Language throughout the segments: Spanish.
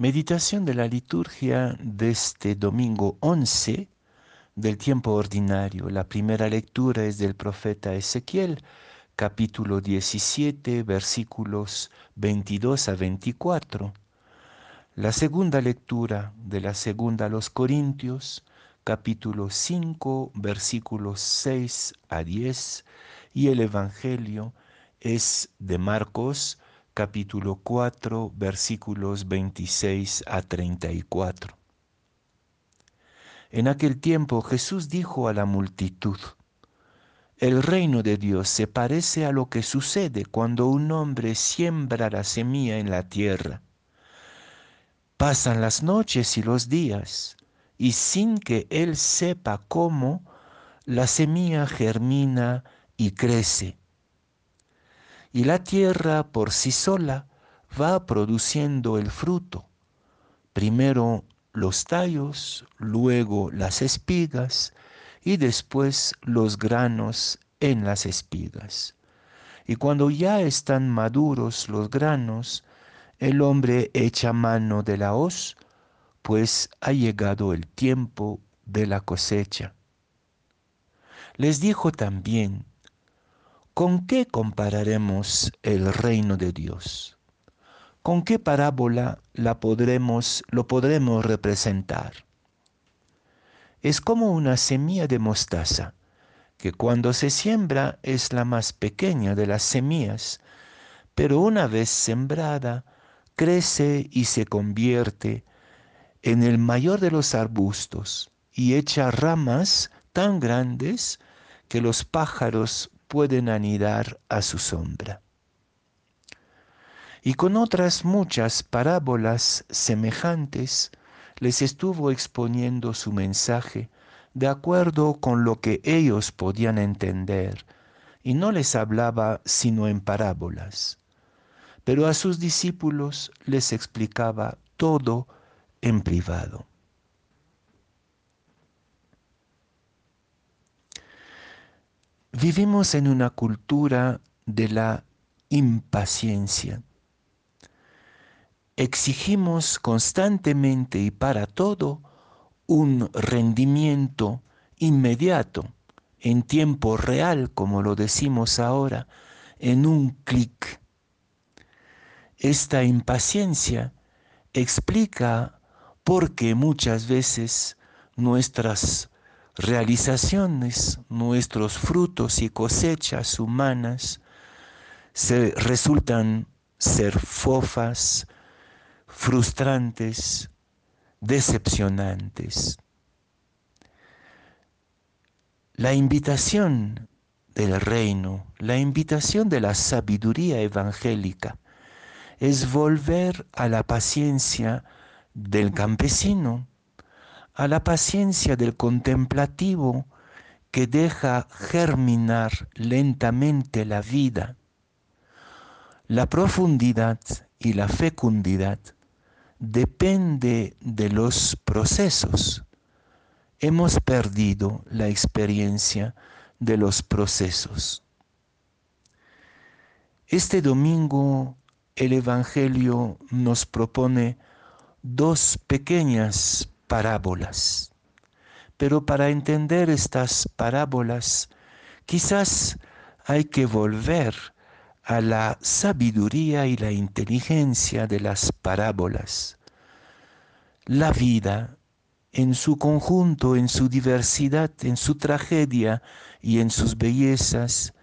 Meditación de la liturgia de este domingo 11 del tiempo ordinario. La primera lectura es del profeta Ezequiel, capítulo 17, versículos 22 a 24. La segunda lectura de la segunda a los Corintios, capítulo 5, versículos 6 a 10. Y el Evangelio es de Marcos, capítulo 4, versículos 26 a 34. En aquel tiempo Jesús dijo a la multitud, el reino de Dios se parece a lo que sucede cuando un hombre siembra la semilla en la tierra. Pasan las noches y los días, y sin que él sepa cómo, la semilla germina y crece y la tierra por sí sola va produciendo el fruto. Primero los tallos, luego las espigas y después los granos en las espigas. Y cuando ya están maduros los granos, el hombre echa mano de la hoz, pues ha llegado el tiempo de la cosecha. Les dijo también, ¿Con qué compararemos el reino de Dios? ¿Con qué parábola la podremos, lo podremos representar? Es como una semilla de mostaza, que cuando se siembra es la más pequeña de las semillas, pero una vez sembrada, crece y se convierte en el mayor de los arbustos y echa ramas tan grandes que los pájaros pueden anidar a su sombra. Y con otras muchas parábolas semejantes les estuvo exponiendo su mensaje de acuerdo con lo que ellos podían entender, y no les hablaba sino en parábolas. Pero a sus discípulos les explicaba todo en privado. Vivimos en una cultura de la impaciencia. Exigimos constantemente y para todo un rendimiento inmediato, en tiempo real, como lo decimos ahora, en un clic. Esta impaciencia explica por qué muchas veces nuestras realizaciones, nuestros frutos y cosechas humanas se resultan ser fofas, frustrantes, decepcionantes. La invitación del reino, la invitación de la sabiduría evangélica es volver a la paciencia del campesino, a la paciencia del contemplativo que deja germinar lentamente la vida. La profundidad y la fecundidad depende de los procesos. Hemos perdido la experiencia de los procesos. Este domingo el Evangelio nos propone dos pequeñas parábolas. Pero para entender estas parábolas, quizás hay que volver a la sabiduría y la inteligencia de las parábolas. La vida en su conjunto, en su diversidad, en su tragedia y en sus bellezas,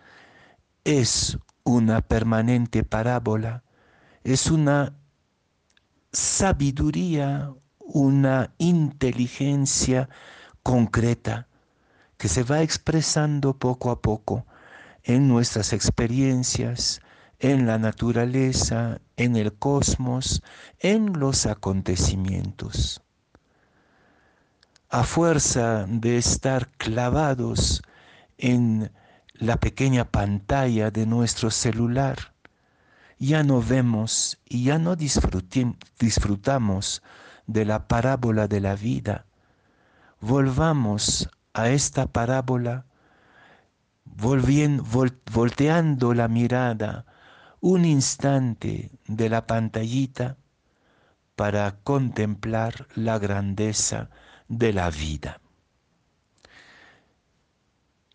es una permanente parábola, es una sabiduría, una inteligencia concreta que se va expresando poco a poco en nuestras experiencias, en la naturaleza, en el cosmos, en los acontecimientos. A fuerza de estar clavados en la pequeña pantalla de nuestro celular, ya no vemos y ya no disfrutamos de la parábola de la vida. Volvamos a esta parábola, volviendo, volteando la mirada un instante de la pantallita para contemplar la grandeza de la vida.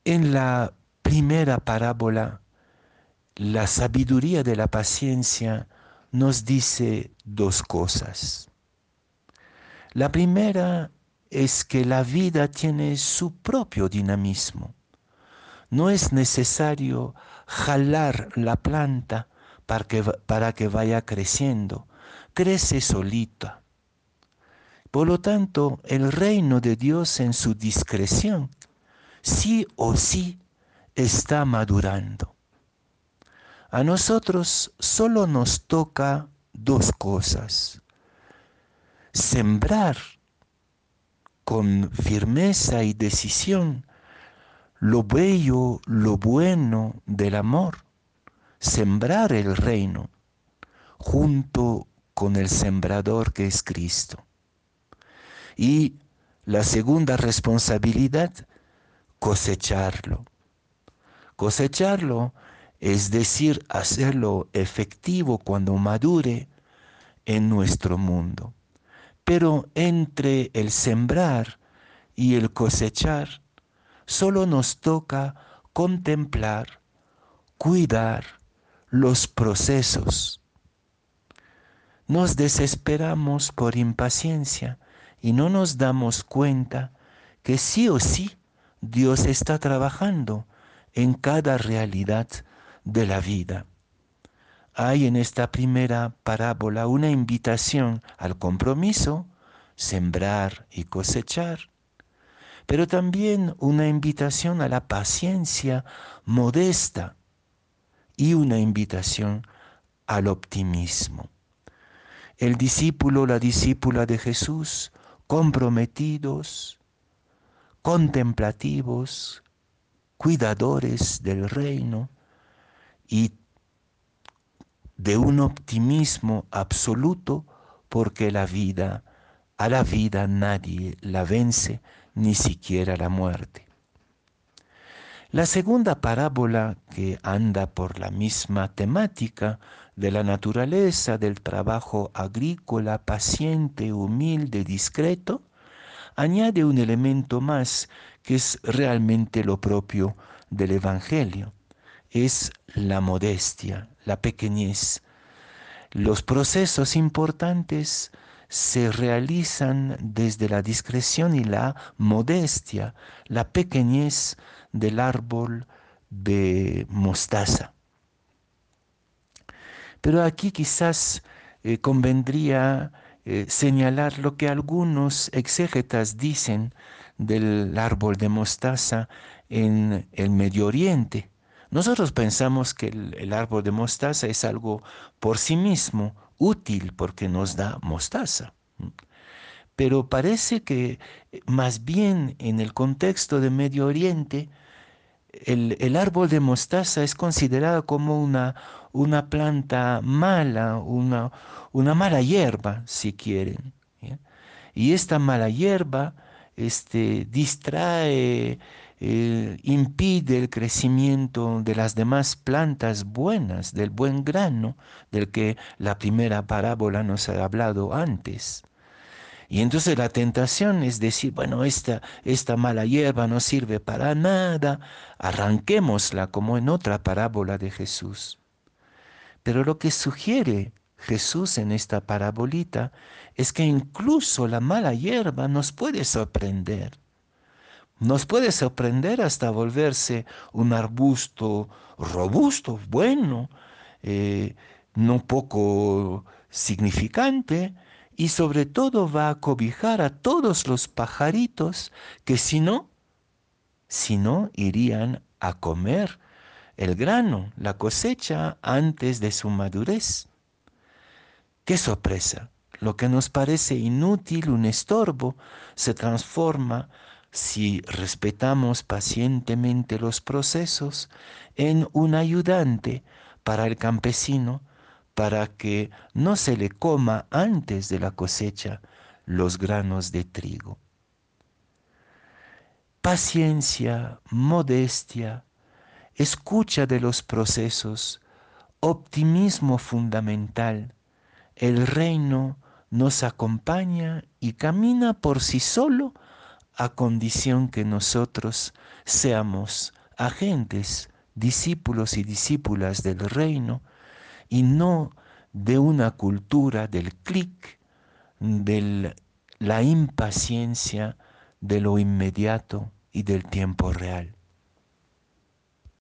En la primera parábola, la sabiduría de la paciencia nos dice dos cosas. La primera es que la vida tiene su propio dinamismo. No es necesario jalar la planta para que, para que vaya creciendo, crece solita. Por lo tanto, el reino de Dios en su discreción, sí o sí, está madurando. A nosotros solo nos toca dos cosas. Sembrar con firmeza y decisión lo bello, lo bueno del amor, sembrar el reino junto con el sembrador que es Cristo. Y la segunda responsabilidad, cosecharlo. Cosecharlo es decir, hacerlo efectivo cuando madure en nuestro mundo. Pero entre el sembrar y el cosechar, solo nos toca contemplar, cuidar los procesos. Nos desesperamos por impaciencia y no nos damos cuenta que sí o sí Dios está trabajando en cada realidad de la vida. Hay en esta primera parábola una invitación al compromiso, sembrar y cosechar, pero también una invitación a la paciencia modesta y una invitación al optimismo. El discípulo, la discípula de Jesús, comprometidos, contemplativos, cuidadores del reino, y de un optimismo absoluto porque la vida, a la vida nadie la vence, ni siquiera la muerte. La segunda parábola que anda por la misma temática de la naturaleza del trabajo agrícola paciente, humilde, discreto, añade un elemento más que es realmente lo propio del Evangelio es la modestia, la pequeñez. Los procesos importantes se realizan desde la discreción y la modestia, la pequeñez del árbol de mostaza. Pero aquí quizás eh, convendría eh, señalar lo que algunos exégetas dicen del árbol de mostaza en el Medio Oriente. Nosotros pensamos que el, árbol de mostaza es algo por sí mismo útil porque nos da mostaza. Pero parece que eh, más bien en el contexto de Medio Oriente, el, árbol de mostaza es considerado como una, una planta mala, una, una, mala hierba, si quieren. Y esta mala hierba este, distrae eh, impide el crecimiento de las demás plantas buenas, del buen grano, del que la primera parábola nos ha hablado antes. Y entonces la tentación es decir, bueno, esta, esta mala hierba no sirve para nada, arranquémosla como en otra parábola de Jesús. Pero lo que sugiere Jesús en esta parabolita es que incluso la mala hierba nos puede sorprender nos puede sorprender hasta volverse un arbusto robusto, bueno, eh, no poco significante, y sobre todo va a cobijar a todos los pajaritos que si no, si no irían a comer el grano, la cosecha antes de su madurez. ¡Qué sorpresa! Lo que nos parece inútil, un estorbo, se transforma si respetamos pacientemente los procesos, en un ayudante para el campesino, para que no se le coma antes de la cosecha los granos de trigo. Paciencia, modestia, escucha de los procesos, optimismo fundamental, el reino nos acompaña y camina por sí solo a condición que nosotros seamos agentes, discípulos y discípulas del reino y no de una cultura del clic, de la impaciencia, de lo inmediato y del tiempo real.